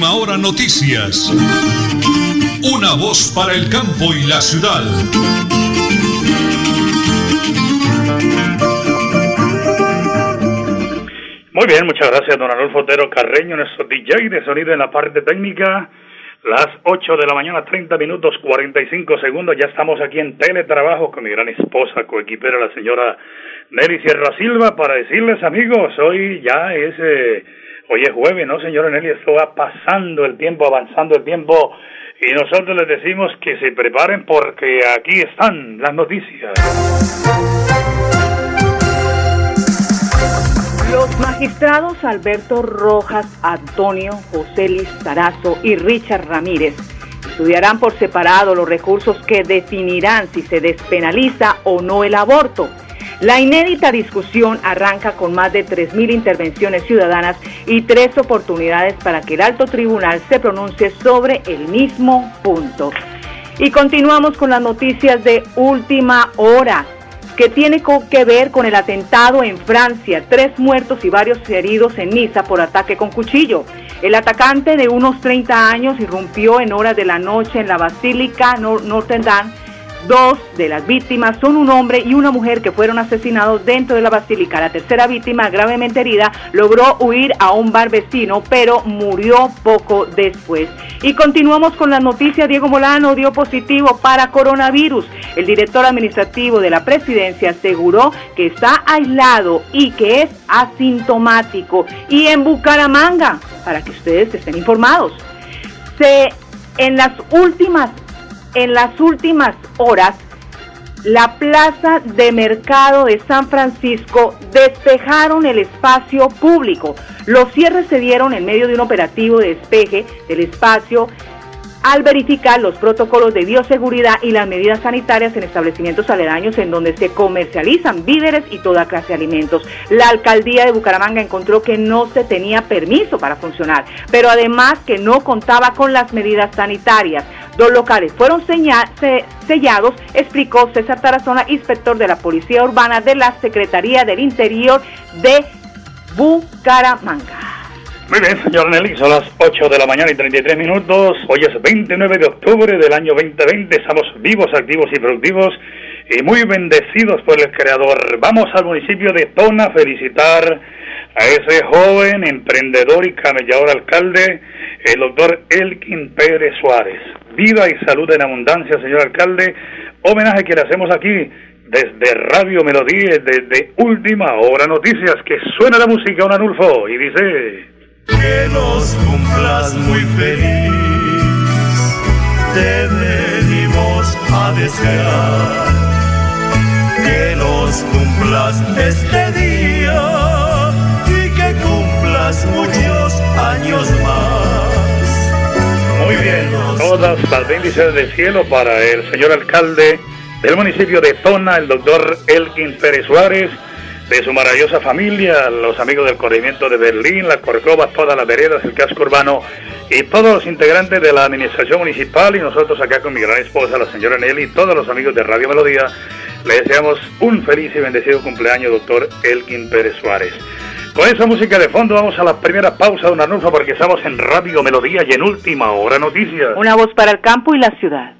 Última Hora Noticias. Una voz para el campo y la ciudad. Muy bien, muchas gracias, don Arnulfo Otero Carreño, nuestro DJ de sonido en la parte técnica. Las 8 de la mañana, 30 minutos 45 segundos. Ya estamos aquí en teletrabajo con mi gran esposa, coequipera, la señora Nelly Sierra Silva, para decirles, amigos, hoy ya es, eh, hoy es jueves, ¿no, señora Nelly? Esto va pasando el tiempo, avanzando el tiempo. Y nosotros les decimos que se preparen porque aquí están las noticias. Los magistrados Alberto Rojas, Antonio José Lizarazo y Richard Ramírez estudiarán por separado los recursos que definirán si se despenaliza o no el aborto. La inédita discusión arranca con más de 3.000 intervenciones ciudadanas y tres oportunidades para que el alto tribunal se pronuncie sobre el mismo punto. Y continuamos con las noticias de última hora que tiene que ver con el atentado en Francia, tres muertos y varios heridos en Niza por ataque con cuchillo. El atacante de unos 30 años irrumpió en horas de la noche en la Basílica Notre Dame Dos de las víctimas son un hombre y una mujer que fueron asesinados dentro de la basílica. La tercera víctima, gravemente herida, logró huir a un bar vecino, pero murió poco después. Y continuamos con la noticia. Diego Molano dio positivo para coronavirus. El director administrativo de la presidencia aseguró que está aislado y que es asintomático. Y en Bucaramanga, para que ustedes estén informados, se en las últimas en las últimas horas, la plaza de mercado de San Francisco despejaron el espacio público. Los cierres se dieron en medio de un operativo de despeje del espacio al verificar los protocolos de bioseguridad y las medidas sanitarias en establecimientos aledaños en donde se comercializan víveres y toda clase de alimentos. La alcaldía de Bucaramanga encontró que no se tenía permiso para funcionar, pero además que no contaba con las medidas sanitarias. Dos locales fueron sellados, explicó César Tarazona, inspector de la Policía Urbana de la Secretaría del Interior de Bucaramanga. Muy bien, señor Nelly, son las 8 de la mañana y 33 minutos. Hoy es 29 de octubre del año 2020. Estamos vivos, activos y productivos y muy bendecidos por el Creador. Vamos al municipio de Tona a felicitar a ese joven emprendedor y camellador alcalde, el doctor Elkin Pérez Suárez. Vida y salud en abundancia, señor alcalde. Homenaje que le hacemos aquí desde Radio Melodía, desde Última Hora Noticias, que suena la música, un anulfo, y dice que los cumplas muy feliz. Te venimos a desear que los cumplas este día y que cumplas muchos años más. Muy bien, todas las bendiciones del cielo para el señor alcalde del municipio de Tona, el doctor Elkin Pérez Suárez de su maravillosa familia, los amigos del corrimiento de Berlín, las Corcovas, todas las veredas, el casco urbano y todos los integrantes de la administración municipal y nosotros acá con mi gran esposa, la señora Nelly, y todos los amigos de Radio Melodía, le deseamos un feliz y bendecido cumpleaños, doctor Elkin Pérez Suárez. Con esa música de fondo vamos a la primera pausa de una nufa porque estamos en Radio Melodía y en Última Hora Noticias. Una voz para el campo y la ciudad.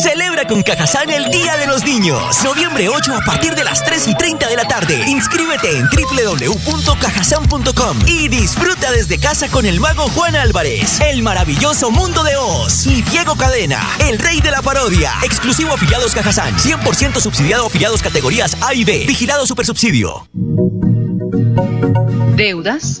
Celebra con Cajazán el Día de los Niños. Noviembre 8 a partir de las 3 y 30 de la tarde. Inscríbete en www.cajazán.com y disfruta desde casa con el mago Juan Álvarez, el maravilloso mundo de Oz y Diego Cadena, el rey de la parodia. Exclusivo afiliados Cajazán. 100% subsidiado afiliados categorías A y B. Vigilado Supersubsidio. Deudas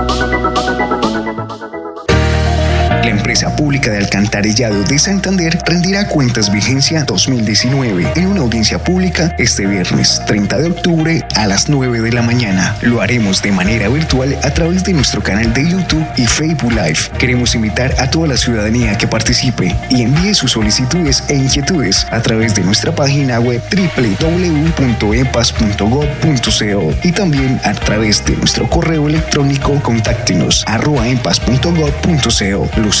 Empresa pública de alcantarillado de Santander rendirá cuentas vigencia 2019 en una audiencia pública este viernes 30 de octubre a las 9 de la mañana. Lo haremos de manera virtual a través de nuestro canal de YouTube y Facebook Live. Queremos invitar a toda la ciudadanía que participe y envíe sus solicitudes e inquietudes a través de nuestra página web www.empas.gov.co y también a través de nuestro correo electrónico contáctenos arroba empas.gov.co los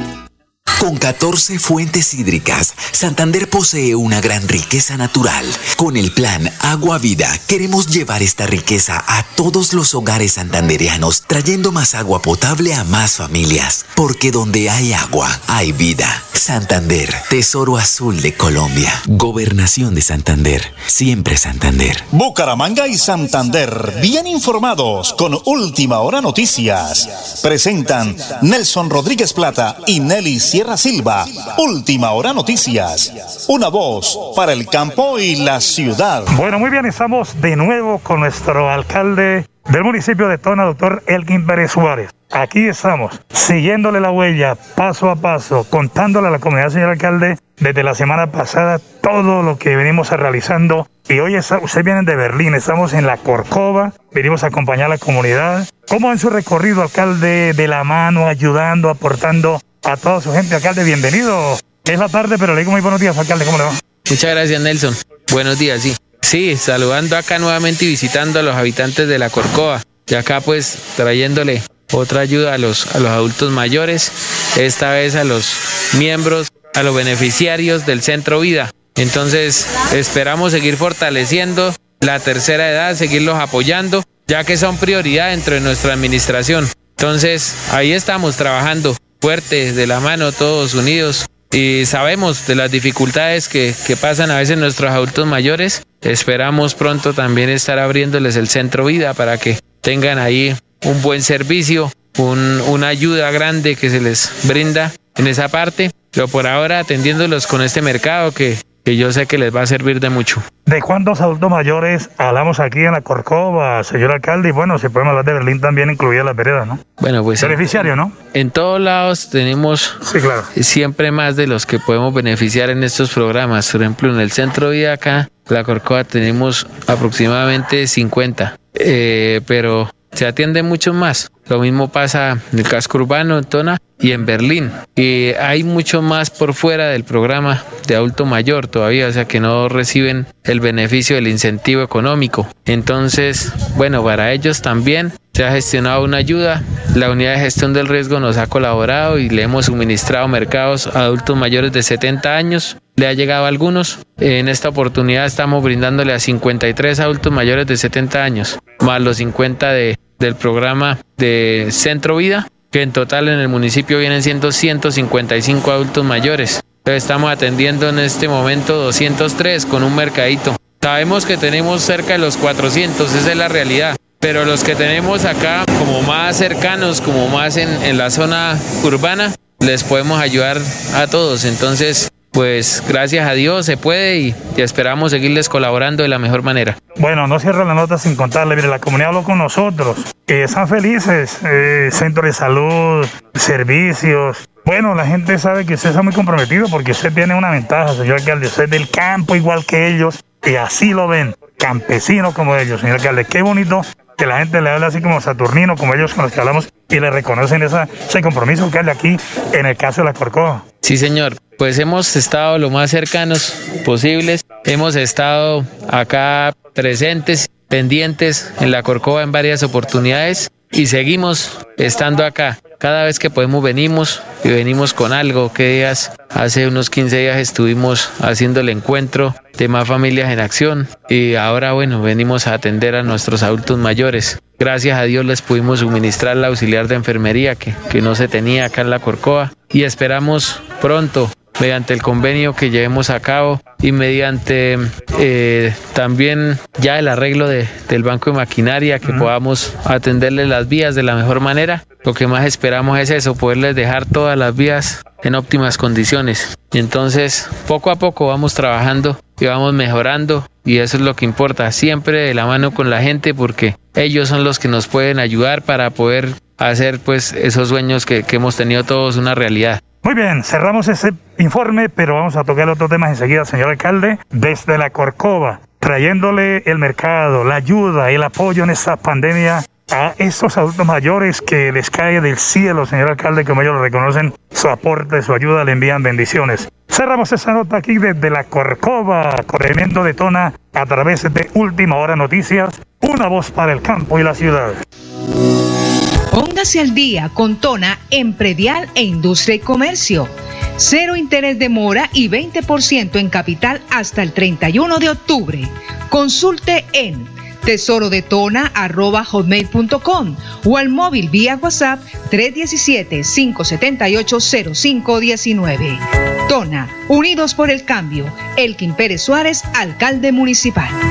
Con 14 fuentes hídricas, Santander posee una gran riqueza natural. Con el plan Agua Vida, queremos llevar esta riqueza a todos los hogares santandereanos, trayendo más agua potable a más familias. Porque donde hay agua, hay vida. Santander, Tesoro Azul de Colombia. Gobernación de Santander, siempre Santander. Bucaramanga y Santander, bien informados con Última Hora Noticias. Presentan Nelson Rodríguez Plata y Nelly Sierra Silva. Última hora noticias. Una voz para el campo y la ciudad. Bueno, muy bien, estamos de nuevo con nuestro alcalde del municipio de Tona, doctor Elgin Pérez Suárez. Aquí estamos, siguiéndole la huella paso a paso, contándole a la comunidad, señor alcalde, desde la semana pasada todo lo que venimos realizando. Y hoy está, ustedes vienen de Berlín, estamos en la Corcova, venimos a acompañar a la comunidad. ¿Cómo en su recorrido, alcalde, de la mano, ayudando, aportando a toda su gente. Alcalde, bienvenido. Es la tarde, pero le digo muy buenos días, alcalde. ¿Cómo le va? Muchas gracias, Nelson. Buenos días, sí. Sí, saludando acá nuevamente y visitando a los habitantes de la Corcova. Y acá pues trayéndole otra ayuda a los, a los adultos mayores, esta vez a los miembros, a los beneficiarios del Centro Vida. Entonces esperamos seguir fortaleciendo la tercera edad, seguirlos apoyando, ya que son prioridad dentro de nuestra administración. Entonces ahí estamos trabajando fuertes, de la mano, todos unidos. Y sabemos de las dificultades que, que pasan a veces nuestros adultos mayores. Esperamos pronto también estar abriéndoles el centro vida para que tengan ahí un buen servicio, un, una ayuda grande que se les brinda en esa parte. Pero por ahora atendiéndolos con este mercado que que yo sé que les va a servir de mucho. ¿De cuántos adultos mayores hablamos aquí en la Corcova, señor alcalde? Y bueno, si podemos hablar de Berlín también, incluida la vereda, ¿no? Bueno, pues... Beneficiario, ¿no? En todos lados tenemos sí, claro. siempre más de los que podemos beneficiar en estos programas. Por ejemplo, en el centro de acá, la Corcova, tenemos aproximadamente 50. Eh, pero se atiende mucho más. Lo mismo pasa en el casco urbano, en Tona y en Berlín. Y hay mucho más por fuera del programa de adulto mayor todavía, o sea que no reciben el beneficio del incentivo económico. Entonces, bueno, para ellos también se ha gestionado una ayuda. La unidad de gestión del riesgo nos ha colaborado y le hemos suministrado mercados a adultos mayores de 70 años. Le ha llegado a algunos. En esta oportunidad estamos brindándole a 53 adultos mayores de 70 años, más los 50 de, del programa de Centro Vida, que en total en el municipio vienen siendo 155 adultos mayores. Estamos atendiendo en este momento 203 con un mercadito. Sabemos que tenemos cerca de los 400, esa es la realidad. Pero los que tenemos acá como más cercanos, como más en, en la zona urbana, les podemos ayudar a todos. Entonces, pues gracias a Dios se puede y, y, esperamos seguirles colaborando de la mejor manera. Bueno, no cierro la nota sin contarle, mire, la comunidad habló con nosotros, que están felices, eh, centro de salud, servicios. Bueno, la gente sabe que usted está muy comprometido porque usted tiene una ventaja, señor alcalde, usted es del campo igual que ellos y así lo ven. Campesino como ellos, señor alcalde. Qué bonito que la gente le habla así como Saturnino, como ellos con los que hablamos, y le reconocen esa, ese compromiso que hay aquí en el caso de la Corcova. Sí, señor. Pues hemos estado lo más cercanos posibles. Hemos estado acá presentes, pendientes en la Corcova en varias oportunidades y seguimos estando acá. Cada vez que podemos venimos y venimos con algo. Que días, hace unos 15 días estuvimos haciendo el encuentro de más familias en acción y ahora bueno, venimos a atender a nuestros adultos mayores. Gracias a Dios les pudimos suministrar la auxiliar de enfermería que, que no se tenía acá en la Corcoa y esperamos pronto mediante el convenio que llevemos a cabo y mediante eh, también ya el arreglo de, del banco de maquinaria, que podamos atenderle las vías de la mejor manera. Lo que más esperamos es eso, poderles dejar todas las vías en óptimas condiciones. Y entonces, poco a poco vamos trabajando y vamos mejorando y eso es lo que importa, siempre de la mano con la gente porque ellos son los que nos pueden ayudar para poder hacer pues esos sueños que, que hemos tenido todos una realidad. Muy bien, cerramos ese informe, pero vamos a tocar otro tema enseguida, señor alcalde, desde la Corcova, trayéndole el mercado, la ayuda, el apoyo en esta pandemia a estos adultos mayores que les cae del cielo, señor alcalde, como ellos lo reconocen, su aporte, su ayuda, le envían bendiciones. Cerramos esa nota aquí desde la Corcova, corrimiento de Tona, a través de Última Hora Noticias, una voz para el campo y la ciudad. Póngase al día con Tona en predial e industria y comercio. Cero interés de mora y 20% en capital hasta el 31 de octubre. Consulte en tesorodetona.com o al móvil vía WhatsApp 317-578-0519. Tona, Unidos por el Cambio. Elkin Pérez Suárez, alcalde municipal.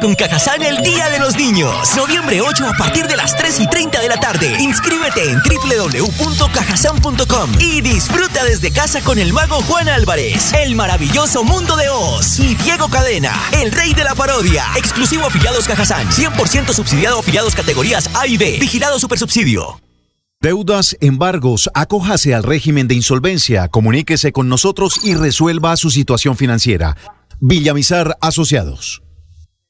Con Cajazán el Día de los Niños. Noviembre 8 a partir de las 3 y 30 de la tarde. Inscríbete en www.cajazán.com y disfruta desde casa con el mago Juan Álvarez, el maravilloso mundo de Oz y Diego Cadena, el rey de la parodia. Exclusivo afiliados Cajazán. 100% subsidiado afiliados categorías A y B. Vigilado Supersubsidio. Deudas, embargos, acójase al régimen de insolvencia, comuníquese con nosotros y resuelva su situación financiera. Villamizar Asociados.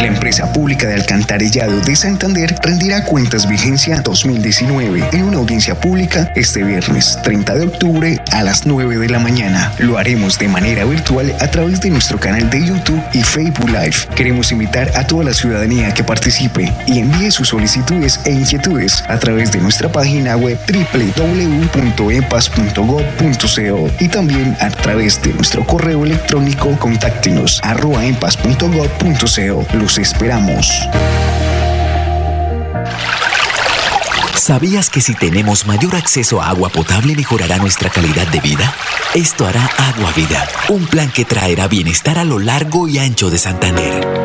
La empresa pública de alcantarillado de Santander rendirá cuentas vigencia 2019 en una audiencia pública este viernes 30 de octubre a las 9 de la mañana. Lo haremos de manera virtual a través de nuestro canal de YouTube y Facebook Live. Queremos invitar a toda la ciudadanía que participe y envíe sus solicitudes e inquietudes a través de nuestra página web www.empas.gov.co y también a través de nuestro correo electrónico contáctenos empas.gov.co. Los esperamos. ¿Sabías que si tenemos mayor acceso a agua potable mejorará nuestra calidad de vida? Esto hará Agua Vida, un plan que traerá bienestar a lo largo y ancho de Santander.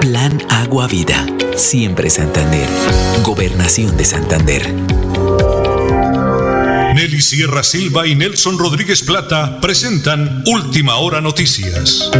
Plan Agua Vida, siempre Santander. Gobernación de Santander. Nelly Sierra Silva y Nelson Rodríguez Plata presentan Última Hora Noticias.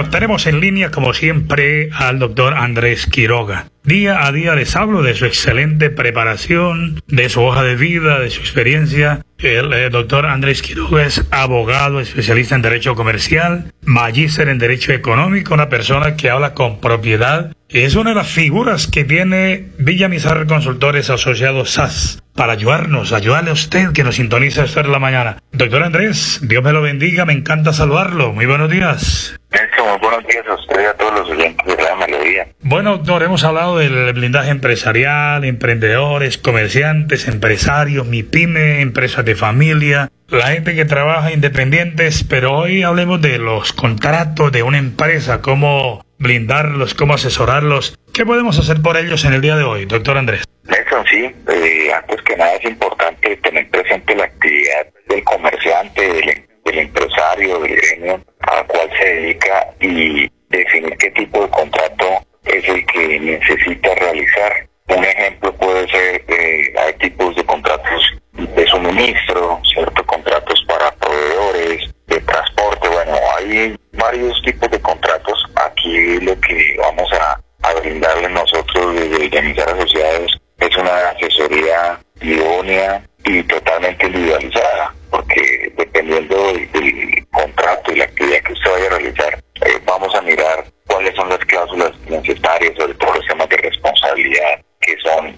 Bueno, tenemos en línea como siempre al doctor Andrés Quiroga. Día a día les hablo de su excelente preparación, de su hoja de vida, de su experiencia. El eh, doctor Andrés Quiroga es abogado, especialista en Derecho Comercial, magíster en Derecho Económico, una persona que habla con propiedad. Es una de las figuras que tiene Villamizar Consultores Asociados SAS para ayudarnos, ayudarle a usted que nos sintoniza esta de la mañana. Doctor Andrés, Dios me lo bendiga, me encanta saludarlo. Muy buenos días. Nelson, muy buenos días a usted y a todos los oyentes de la melodía. Bueno, doctor, hemos hablado del blindaje empresarial, emprendedores, comerciantes, empresarios, mi pyme, empresas de familia, la gente que trabaja independientes, pero hoy hablemos de los contratos de una empresa, cómo blindarlos, cómo asesorarlos. ¿Qué podemos hacer por ellos en el día de hoy, doctor Andrés? Nelson, sí, eh, antes que nada es importante tener presente la actividad del comerciante, del, del empresario, del gremio al cual se dedica y definir qué tipo de contrato es el que necesita realizar. Un ejemplo puede ser, eh, hay tipos de contratos de suministro, ¿cierto? Contratos para proveedores, de transporte, bueno, hay varios tipos de contratos. Aquí lo que vamos a, brindarle nosotros desde Villamizar Asociados es una asesoría idónea y totalmente individualizada, porque dependiendo del, contrato y la actividad que usted vaya a realizar, eh, vamos a mirar cuáles son las cláusulas necesarias, sobre todo los temas de responsabilidad, que son,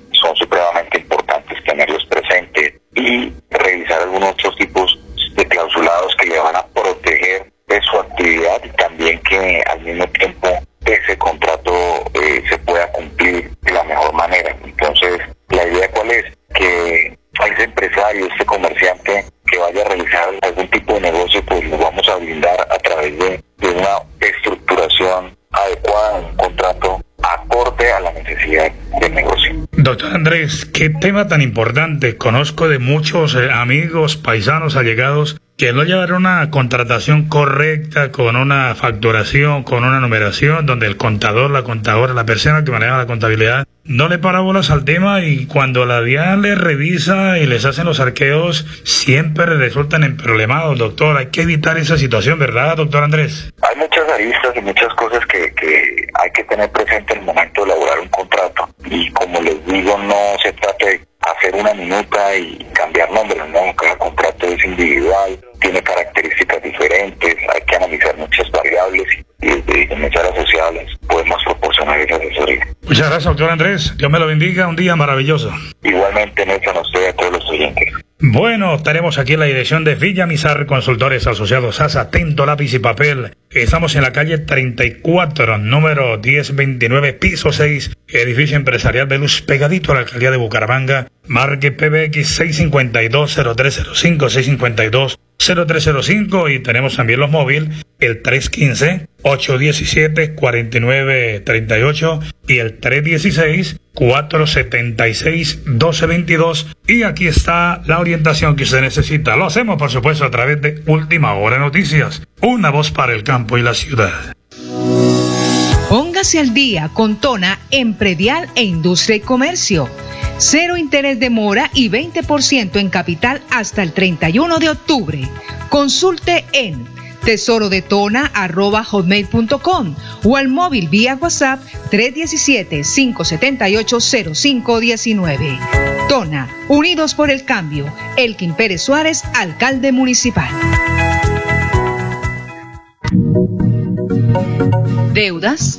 qué tema tan importante. Conozco de muchos eh, amigos, paisanos, allegados que no llevar una contratación correcta, con una facturación, con una numeración, donde el contador, la contadora, la persona que maneja la contabilidad, no le para bolas al tema y cuando la DIA le revisa y les hacen los arqueos, siempre resultan en problemados, doctor. Hay que evitar esa situación, ¿verdad, doctor Andrés? Hay muchas aristas y muchas cosas que, que hay que tener presente en el momento de elaborar un contrato. Y como les digo, no se trata de hacer una minuta y cambiar nombres, ¿no? Cada contrato es individual, tiene características diferentes, hay que analizar muchas variables y desde Dimensiones Asociadas podemos proporcionar esa asesoría. Muchas gracias, doctor Andrés. Dios me lo bendiga. Un día maravilloso. Igualmente, Nelson, a usted y a todos los oyentes. Bueno, estaremos aquí en la dirección de Villa Mizar, consultores asociados ASA, atento lápiz y papel. Estamos en la calle 34, número 1029, piso 6, edificio empresarial de luz, pegadito a la alcaldía de Bucaramanga. Marque PBX 652-0305, 652-0305 y tenemos también los móviles, el 315-817-4938 y el 316-476-1222. Y aquí está la orientación que usted necesita. Lo hacemos, por supuesto, a través de Última Hora Noticias, una voz para el campo y la ciudad. Póngase al día con Tona en predial e industria y comercio. Cero interés de mora y 20% en capital hasta el 31 de octubre. Consulte en tesorodetona.com o al móvil vía WhatsApp 317-578-0519. Tona, Unidos por el Cambio. Elkin Pérez Suárez, alcalde municipal. Deudas,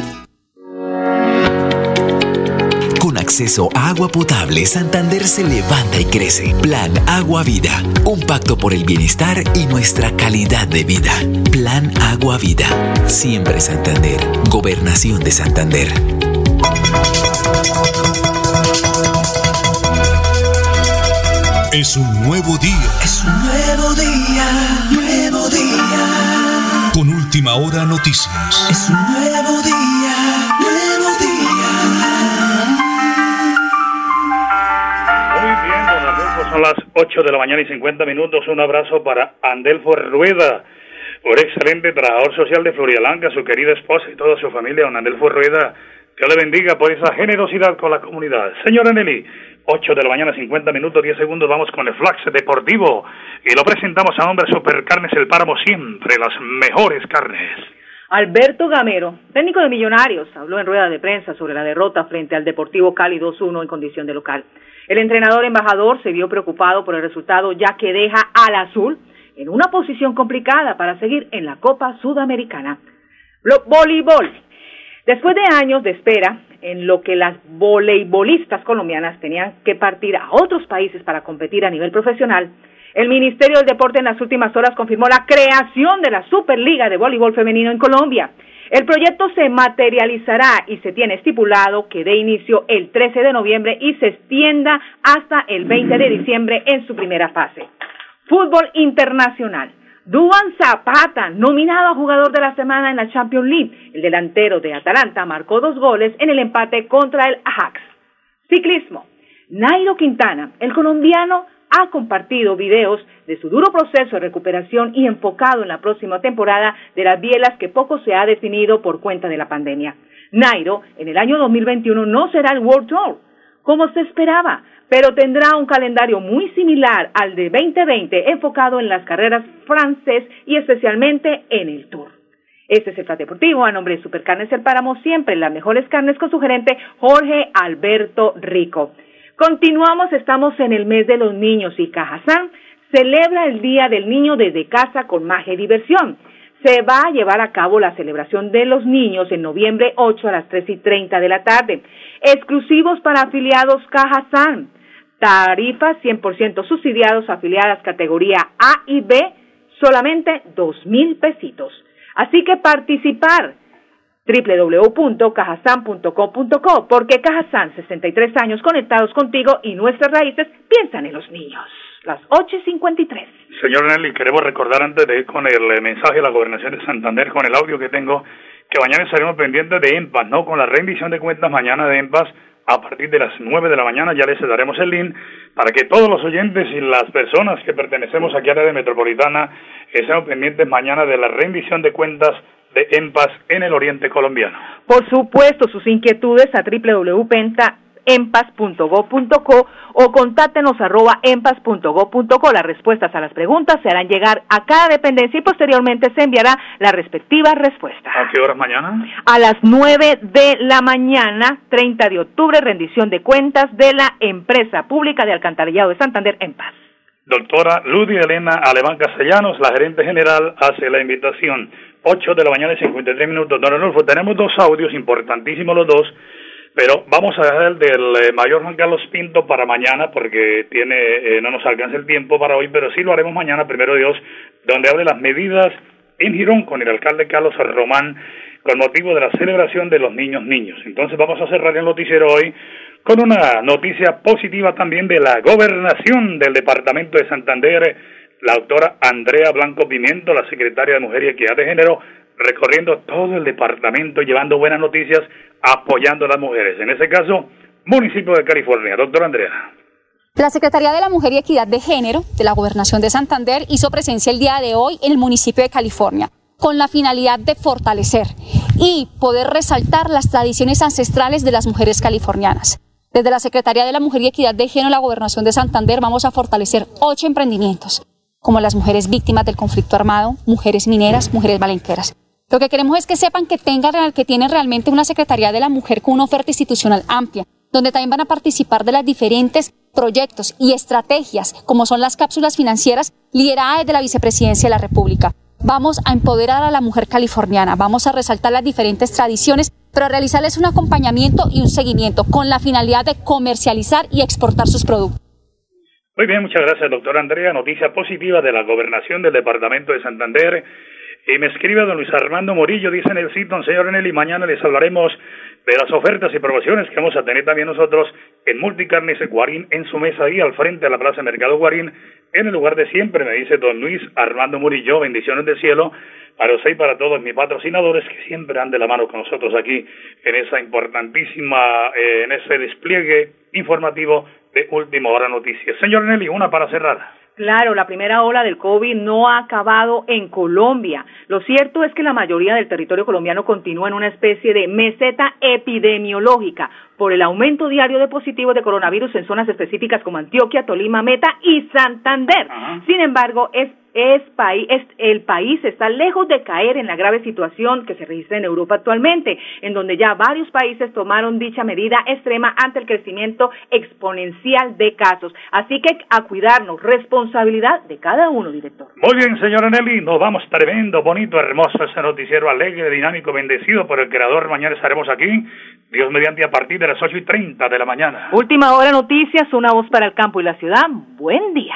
Acceso a agua potable, Santander se levanta y crece. Plan Agua Vida, un pacto por el bienestar y nuestra calidad de vida. Plan Agua Vida, siempre Santander, Gobernación de Santander. Es un nuevo día. Es un nuevo día, nuevo día. Con última hora noticias. Es un nuevo día, 8 de la mañana y 50 minutos. Un abrazo para Andelfo Rueda, un excelente trabajador social de Florialanca, su querida esposa y toda su familia. Don Andelfo Rueda, Dios le bendiga por esa generosidad con la comunidad. Señora Nelly, 8 de la mañana, 50 minutos, 10 segundos, vamos con el Flax Deportivo y lo presentamos a nombre Supercarnes El Páramo, siempre las mejores carnes. Alberto Gamero, técnico de Millonarios, habló en rueda de prensa sobre la derrota frente al Deportivo Cali 2-1 en condición de local. El entrenador embajador se vio preocupado por el resultado ya que deja al azul en una posición complicada para seguir en la Copa Sudamericana. voleibol. Después de años de espera, en lo que las voleibolistas colombianas tenían que partir a otros países para competir a nivel profesional, el Ministerio del Deporte en las últimas horas confirmó la creación de la Superliga de Voleibol Femenino en Colombia. El proyecto se materializará y se tiene estipulado que dé inicio el 13 de noviembre y se extienda hasta el 20 de diciembre en su primera fase. Fútbol internacional. Duan Zapata, nominado a jugador de la semana en la Champions League. El delantero de Atalanta marcó dos goles en el empate contra el Ajax. Ciclismo. Nairo Quintana, el colombiano, ha compartido videos de su duro proceso de recuperación y enfocado en la próxima temporada de las bielas que poco se ha definido por cuenta de la pandemia. Nairo, en el año 2021, no será el World Tour, como se esperaba, pero tendrá un calendario muy similar al de 2020 enfocado en las carreras francés y especialmente en el Tour. Este es el Deportivo a nombre de Supercarnes El Páramo, siempre las mejores carnes con su gerente Jorge Alberto Rico. Continuamos, estamos en el mes de los niños y Cajazán celebra el Día del Niño desde casa con magia diversión. Se va a llevar a cabo la celebración de los niños en noviembre 8 a las 3 y 30 de la tarde. Exclusivos para afiliados Cajazán. Tarifas 100% subsidiados afiliadas categoría A y B, solamente dos mil pesitos. Así que participar www.cajasan.com.co porque Cajazán, 63 años conectados contigo y nuestras raíces piensan en los niños. Las 8.53. Señor Nelly, queremos recordar antes de ir con el eh, mensaje de la Gobernación de Santander, con el audio que tengo, que mañana estaremos pendientes de EMPAS, ¿no? Con la rendición de cuentas mañana de EMPAS a partir de las 9 de la mañana. Ya les daremos el link para que todos los oyentes y las personas que pertenecemos a la área metropolitana estén pendientes mañana de la rendición de cuentas de EMPAS en el oriente colombiano. Por supuesto, sus inquietudes a www.empas.go.co o contáctenos arroba. Las respuestas a las preguntas se harán llegar a cada dependencia y posteriormente se enviará la respectiva respuesta. ¿A qué horas mañana? A las 9 de la mañana, 30 de octubre, rendición de cuentas de la empresa pública de alcantarillado de Santander, EMPAS. Doctora Ludy Elena Alemán Castellanos, la gerente general, hace la invitación 8 de la mañana y 53 minutos. Don Adolfo, tenemos dos audios importantísimos los dos, pero vamos a dejar el del eh, mayor Juan Carlos Pinto para mañana porque tiene eh, no nos alcanza el tiempo para hoy, pero sí lo haremos mañana, primero Dios, donde hable las medidas en Girón con el alcalde Carlos Román con motivo de la celebración de los niños niños. Entonces vamos a cerrar el noticiero hoy con una noticia positiva también de la gobernación del departamento de Santander la doctora Andrea Blanco Pimiento, la secretaria de Mujer y Equidad de Género, recorriendo todo el departamento, llevando buenas noticias, apoyando a las mujeres. En ese caso, municipio de California. Doctora Andrea. La Secretaría de la Mujer y Equidad de Género de la Gobernación de Santander hizo presencia el día de hoy en el municipio de California con la finalidad de fortalecer y poder resaltar las tradiciones ancestrales de las mujeres californianas. Desde la Secretaría de la Mujer y Equidad de Género de la Gobernación de Santander vamos a fortalecer ocho emprendimientos como las mujeres víctimas del conflicto armado, mujeres mineras, mujeres valenqueras. Lo que queremos es que sepan que, tengan, que tienen realmente una Secretaría de la Mujer con una oferta institucional amplia, donde también van a participar de los diferentes proyectos y estrategias, como son las cápsulas financieras lideradas desde la Vicepresidencia de la República. Vamos a empoderar a la mujer californiana, vamos a resaltar las diferentes tradiciones, pero a realizarles un acompañamiento y un seguimiento con la finalidad de comercializar y exportar sus productos. Muy bien, muchas gracias, doctora Andrea. Noticia positiva de la gobernación del departamento de Santander. Y me escribe don Luis Armando Morillo, dice Nelson, señor Nelly, mañana les hablaremos de las ofertas y promociones que vamos a tener también nosotros en Multicarnes Guarín, en su mesa ahí al frente de la Plaza Mercado Guarín, en el lugar de siempre, me dice don Luis Armando Murillo, bendiciones del cielo para usted y para todos mis patrocinadores que siempre han de la mano con nosotros aquí en esa importantísima, eh, en ese despliegue informativo de Última Hora Noticias. Señor Nelly, una para cerrar. Claro, la primera ola del COVID no ha acabado en Colombia. Lo cierto es que la mayoría del territorio colombiano continúa en una especie de meseta epidemiológica por el aumento diario de positivos de coronavirus en zonas específicas como Antioquia, Tolima, Meta y Santander. Sin embargo, es es, país, es, el país está lejos de caer en la grave situación que se registra en Europa actualmente, en donde ya varios países tomaron dicha medida extrema ante el crecimiento exponencial de casos. Así que a cuidarnos, responsabilidad de cada uno, director. Muy bien, señora Nelly, nos vamos tremendo, bonito, hermoso ese noticiero alegre, dinámico, bendecido por el creador. Mañana estaremos aquí, Dios mediante, a partir de las ocho y treinta de la mañana. Última hora noticias, una voz para el campo y la ciudad. Buen día.